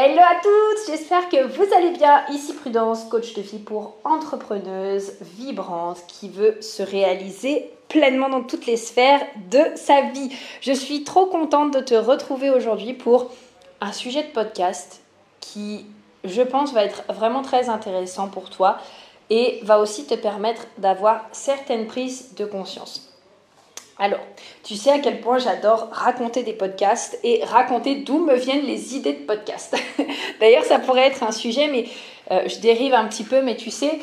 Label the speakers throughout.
Speaker 1: Hello à toutes, j'espère que vous allez bien. Ici Prudence, coach de vie pour entrepreneuse vibrante qui veut se réaliser pleinement dans toutes les sphères de sa vie. Je suis trop contente de te retrouver aujourd'hui pour un sujet de podcast qui, je pense, va être vraiment très intéressant pour toi et va aussi te permettre d'avoir certaines prises de conscience. Alors, tu sais à quel point j'adore raconter des podcasts et raconter d'où me viennent les idées de podcasts. D'ailleurs, ça pourrait être un sujet, mais euh, je dérive un petit peu, mais tu sais,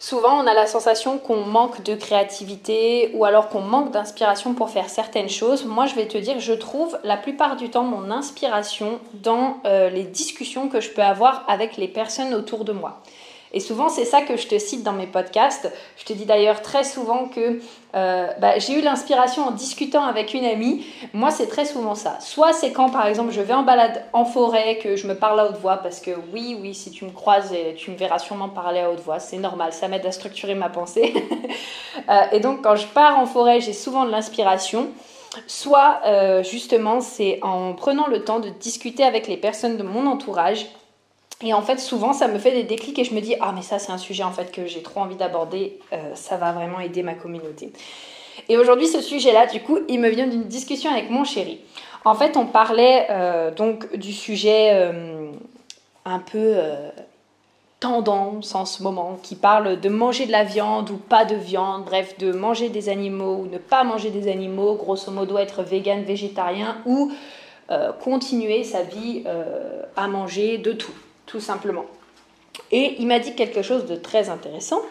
Speaker 1: souvent on a la sensation qu'on manque de créativité ou alors qu'on manque d'inspiration pour faire certaines choses. Moi, je vais te dire, je trouve la plupart du temps mon inspiration dans euh, les discussions que je peux avoir avec les personnes autour de moi. Et souvent, c'est ça que je te cite dans mes podcasts. Je te dis d'ailleurs très souvent que euh, bah, j'ai eu l'inspiration en discutant avec une amie. Moi, c'est très souvent ça. Soit c'est quand, par exemple, je vais en balade en forêt, que je me parle à haute voix, parce que oui, oui, si tu me croises, tu me verras sûrement parler à haute voix. C'est normal, ça m'aide à structurer ma pensée. Euh, et donc, quand je pars en forêt, j'ai souvent de l'inspiration. Soit, euh, justement, c'est en prenant le temps de discuter avec les personnes de mon entourage et en fait, souvent, ça me fait des déclics et je me dis ah mais ça c'est un sujet en fait que j'ai trop envie d'aborder. Euh, ça va vraiment aider ma communauté. Et aujourd'hui, ce sujet-là, du coup, il me vient d'une discussion avec mon chéri. En fait, on parlait euh, donc du sujet euh, un peu tendance en ce moment, qui parle de manger de la viande ou pas de viande, bref, de manger des animaux ou ne pas manger des animaux, grosso modo être vegan, végétarien ou continuer sa vie à manger de tout tout simplement. Et il m'a dit quelque chose de très intéressant.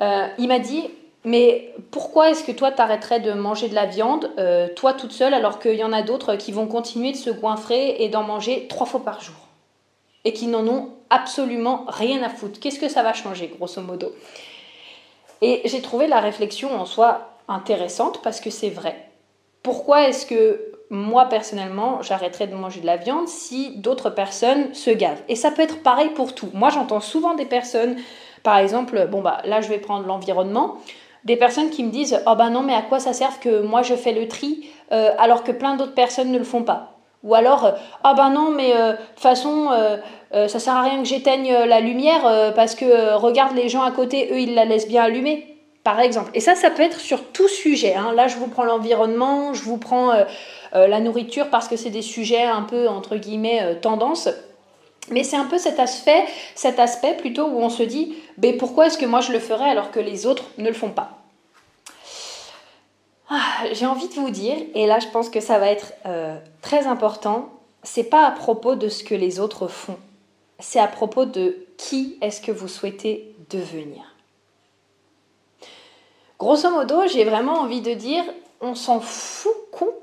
Speaker 1: Euh, il m'a dit, mais pourquoi est-ce que toi t'arrêterais de manger de la viande, euh, toi toute seule, alors qu'il y en a d'autres qui vont continuer de se goinfrer et d'en manger trois fois par jour? Et qui n'en ont absolument rien à foutre. Qu'est-ce que ça va changer, grosso modo? Et j'ai trouvé la réflexion en soi intéressante parce que c'est vrai. Pourquoi est-ce que moi personnellement, j'arrêterai de manger de la viande si d'autres personnes se gavent. Et ça peut être pareil pour tout. Moi, j'entends souvent des personnes, par exemple, bon bah là, je vais prendre l'environnement, des personnes qui me disent oh ben non, mais à quoi ça sert que moi je fais le tri euh, alors que plein d'autres personnes ne le font pas? Ou alors, ah ben non, mais euh, de toute façon, euh, ça sert à rien que j'éteigne la lumière parce que regarde les gens à côté, eux, ils la laissent bien allumée par exemple. Et ça, ça peut être sur tout sujet. Hein. Là, je vous prends l'environnement, je vous prends euh, euh, la nourriture parce que c'est des sujets un peu, entre guillemets, euh, tendance. Mais c'est un peu cet aspect, cet aspect plutôt où on se dit, mais pourquoi est-ce que moi je le ferais alors que les autres ne le font pas? Ah, J'ai envie de vous dire, et là je pense que ça va être très important, c'est pas à propos de ce que les autres font, c'est à propos de qui est-ce que vous souhaitez devenir. Grosso modo, j'ai vraiment envie de dire, on s'en fout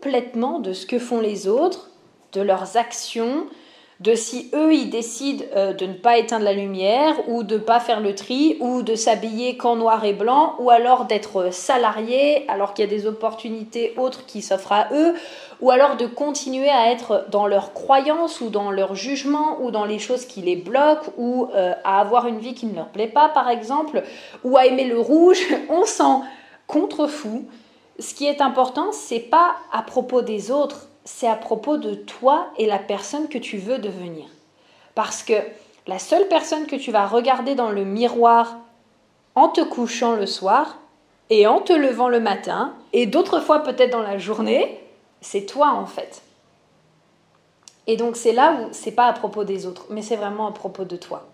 Speaker 1: complètement de ce que font les autres, de leurs actions, de si eux ils décident euh, de ne pas éteindre la lumière ou de ne pas faire le tri ou de s'habiller qu'en noir et blanc ou alors d'être salarié alors qu'il y a des opportunités autres qui s'offrent à eux ou alors de continuer à être dans leurs croyances ou dans leur jugement ou dans les choses qui les bloquent ou euh, à avoir une vie qui ne leur plaît pas par exemple ou à aimer le rouge, on s'en contrefou. Ce qui est important, c'est pas à propos des autres, c'est à propos de toi et la personne que tu veux devenir. Parce que la seule personne que tu vas regarder dans le miroir en te couchant le soir et en te levant le matin, et d'autres fois peut-être dans la journée, c'est toi en fait. Et donc c'est là où c'est pas à propos des autres, mais c'est vraiment à propos de toi.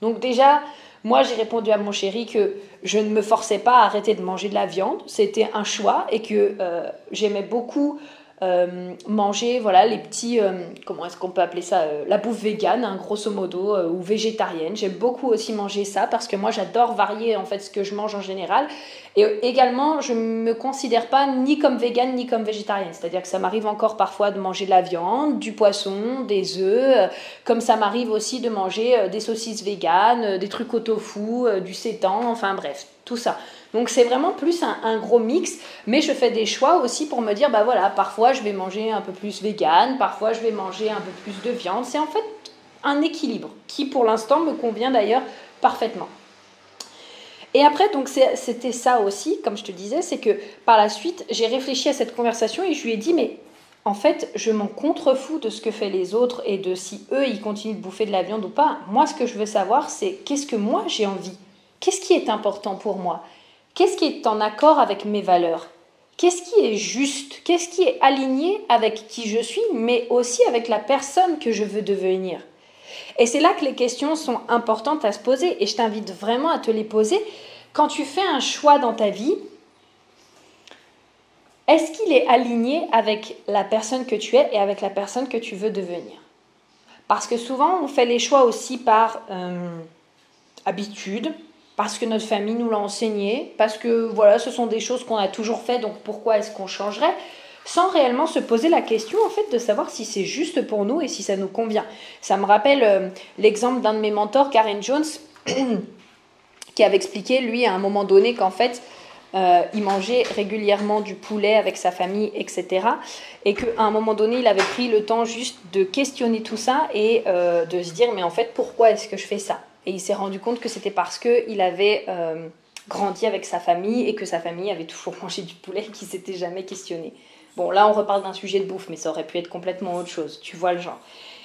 Speaker 1: Donc déjà, moi j'ai répondu à mon chéri que je ne me forçais pas à arrêter de manger de la viande, c'était un choix et que euh, j'aimais beaucoup euh, manger voilà les petits euh, comment est-ce qu'on peut appeler ça la bouffe végane hein, grosso modo ou végétarienne. J'aime beaucoup aussi manger ça parce que moi j'adore varier en fait ce que je mange en général et également je me considère pas ni comme végane ni comme végétarienne c'est-à-dire que ça m'arrive encore parfois de manger de la viande du poisson des œufs comme ça m'arrive aussi de manger des saucisses véganes des trucs au tofu du sétan enfin bref tout ça donc c'est vraiment plus un, gros mix, mais je fais des choix aussi pour me dire, bah voilà, parfois je vais manger un peu plus vegan, parfois je vais manger un peu plus de viande. C'est en fait un équilibre qui pour l'instant me convient d'ailleurs parfaitement. Et après, c'était ça aussi, comme je te disais, c'est que par la suite, j'ai réfléchi à cette conversation et je lui ai dit, mais en fait, je m'en contrefous de ce que font les autres et de si eux, ils continuent de bouffer de la viande ou pas. Moi, ce que je veux savoir, c'est qu'est-ce que moi j'ai envie? Qu'est-ce qui est important pour moi? Qu'est-ce qui est en accord avec mes valeurs? Qu'est-ce qui est juste? Qu'est-ce qui est aligné avec qui je suis, mais aussi avec la personne que je veux devenir? Et c'est là que les questions sont importantes à se poser, et je t'invite vraiment à te les poser. Quand tu fais un choix dans ta vie, est-ce qu'il est aligné avec la personne que tu es et avec la personne que tu veux devenir? Parce que souvent, on fait les choix aussi par euh, habitude, parce que notre famille nous l'a enseigné, parce que voilà, ce sont des choses qu'on a toujours fait, donc pourquoi est-ce qu'on changerait? Sans réellement se poser la question en fait de savoir si c'est juste pour nous et si ça nous convient. Ça me rappelle euh, l'exemple d'un de mes mentors, Karen Jones, qui avait expliqué lui à un moment donné qu'en fait euh, il mangeait régulièrement du poulet avec sa famille, etc. Et qu'à un moment donné, il avait pris le temps juste de questionner tout ça et euh, de se dire, mais en fait, pourquoi est-ce que je fais ça? Et il s'est rendu compte que c'était parce qu'il avait grandi avec sa famille et que sa famille avait toujours mangé du poulet et qu'il s'était jamais questionné. Bon, là, on reparle d'un sujet de bouffe, mais ça aurait pu être complètement autre chose. Tu vois le genre.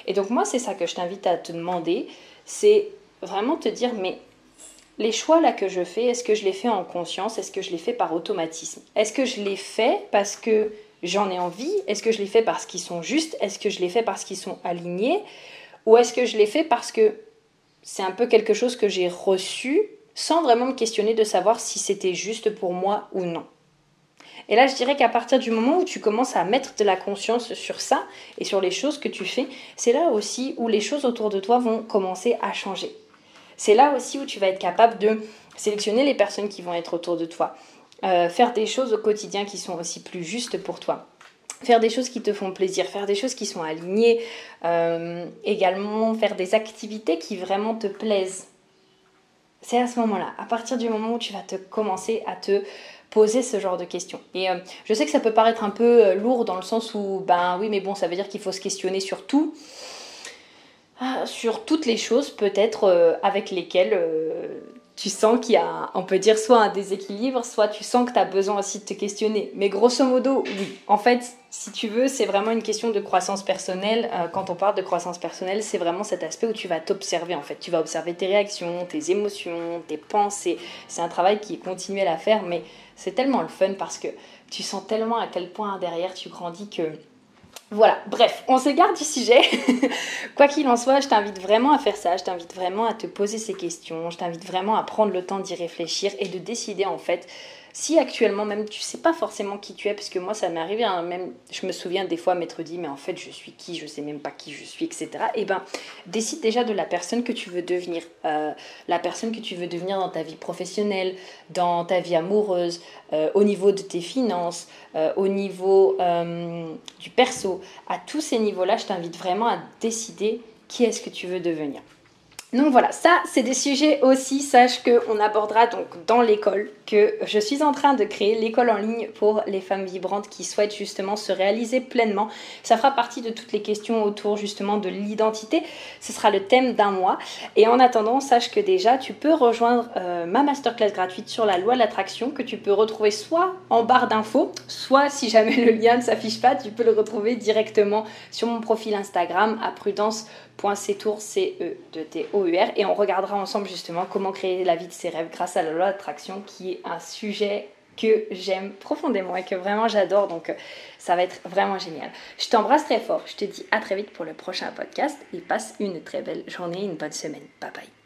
Speaker 1: Et donc, moi, c'est ça que je t'invite à te demander. C'est vraiment te dire, mais les choix là que je fais, est-ce que je les fais en conscience? Est-ce que je les fais par automatisme? Est-ce que je les fais parce que j'en ai envie? Est-ce que je les fais parce qu'ils sont justes? Est-ce que je les fais parce qu'ils sont alignés? Ou est-ce que je les fais parce que c'est un peu quelque chose que j'ai reçu sans vraiment me questionner de savoir si c'était juste pour moi ou non? Et là, je dirais qu'à partir du moment où tu commences à mettre de la conscience sur ça et sur les choses que tu fais, c'est là aussi où les choses autour de toi vont commencer à changer. C'est là aussi où tu vas être capable de sélectionner les personnes qui vont être autour de toi. Euh, faire des choses au quotidien qui sont aussi plus justes pour toi. Faire des choses qui te font plaisir, faire des choses qui sont alignées, euh, également faire des activités qui vraiment te plaisent. C'est à ce moment-là, à partir du moment où tu vas te commencer à te poser ce genre de questions. Et euh, je sais que ça peut paraître un peu lourd dans le sens où, ben oui, mais bon, ça veut dire qu'il faut se questionner sur tout. Ah, sur toutes les choses peut-être euh, avec lesquelles euh, tu sens qu'il y a, on peut dire, soit un déséquilibre, soit tu sens que tu as besoin aussi de te questionner. Mais grosso modo, oui. En fait, si tu veux, c'est vraiment une question de croissance personnelle. Euh, quand on parle de croissance personnelle, c'est vraiment cet aspect où tu vas t'observer, en fait. Tu vas observer tes réactions, tes émotions, tes pensées. C'est un travail qui est continuel à faire, mais c'est tellement le fun parce que tu sens tellement à quel point derrière tu grandis que voilà, bref, on s'égare du sujet. Quoi qu'il en soit, je t'invite vraiment à faire ça, je t'invite vraiment à te poser ces questions, je t'invite vraiment à prendre le temps d'y réfléchir et de décider en fait si actuellement même tu sais pas forcément qui tu es, parce que moi ça m'est arrivé, hein, même je me souviens des fois m'être dit mais en fait je suis qui, je sais même pas qui je suis, etc. Et eh ben décide déjà de la personne que tu veux devenir, euh, la personne que tu veux devenir dans ta vie professionnelle, dans ta vie amoureuse, euh, au niveau de tes finances, euh, au niveau du perso, à tous ces niveaux-là, je t'invite vraiment à décider qui est-ce que tu veux devenir. Donc voilà, ça c'est des sujets aussi, sache qu'on abordera donc dans l'école, que je suis en train de créer l'école en ligne pour les femmes vibrantes qui souhaitent justement se réaliser pleinement. Ça fera partie de toutes les questions autour justement de l'identité. Ce sera le thème d'un mois. Et en attendant, sache que déjà tu peux rejoindre euh, ma masterclass gratuite sur la loi de l'attraction que tu peux retrouver soit en barre d'infos, soit si jamais le lien ne s'affiche pas, tu peux le retrouver directement sur mon profil Instagram à prudence .cetour, et on regardera ensemble justement comment créer la vie de ses rêves grâce à la loi d'attraction qui est un sujet que j'aime profondément et que vraiment j'adore donc euh, ça va être vraiment génial. Je t'embrasse très fort, je te dis à très vite pour le prochain podcast et passe une très belle journée, une bonne semaine. Bye bye.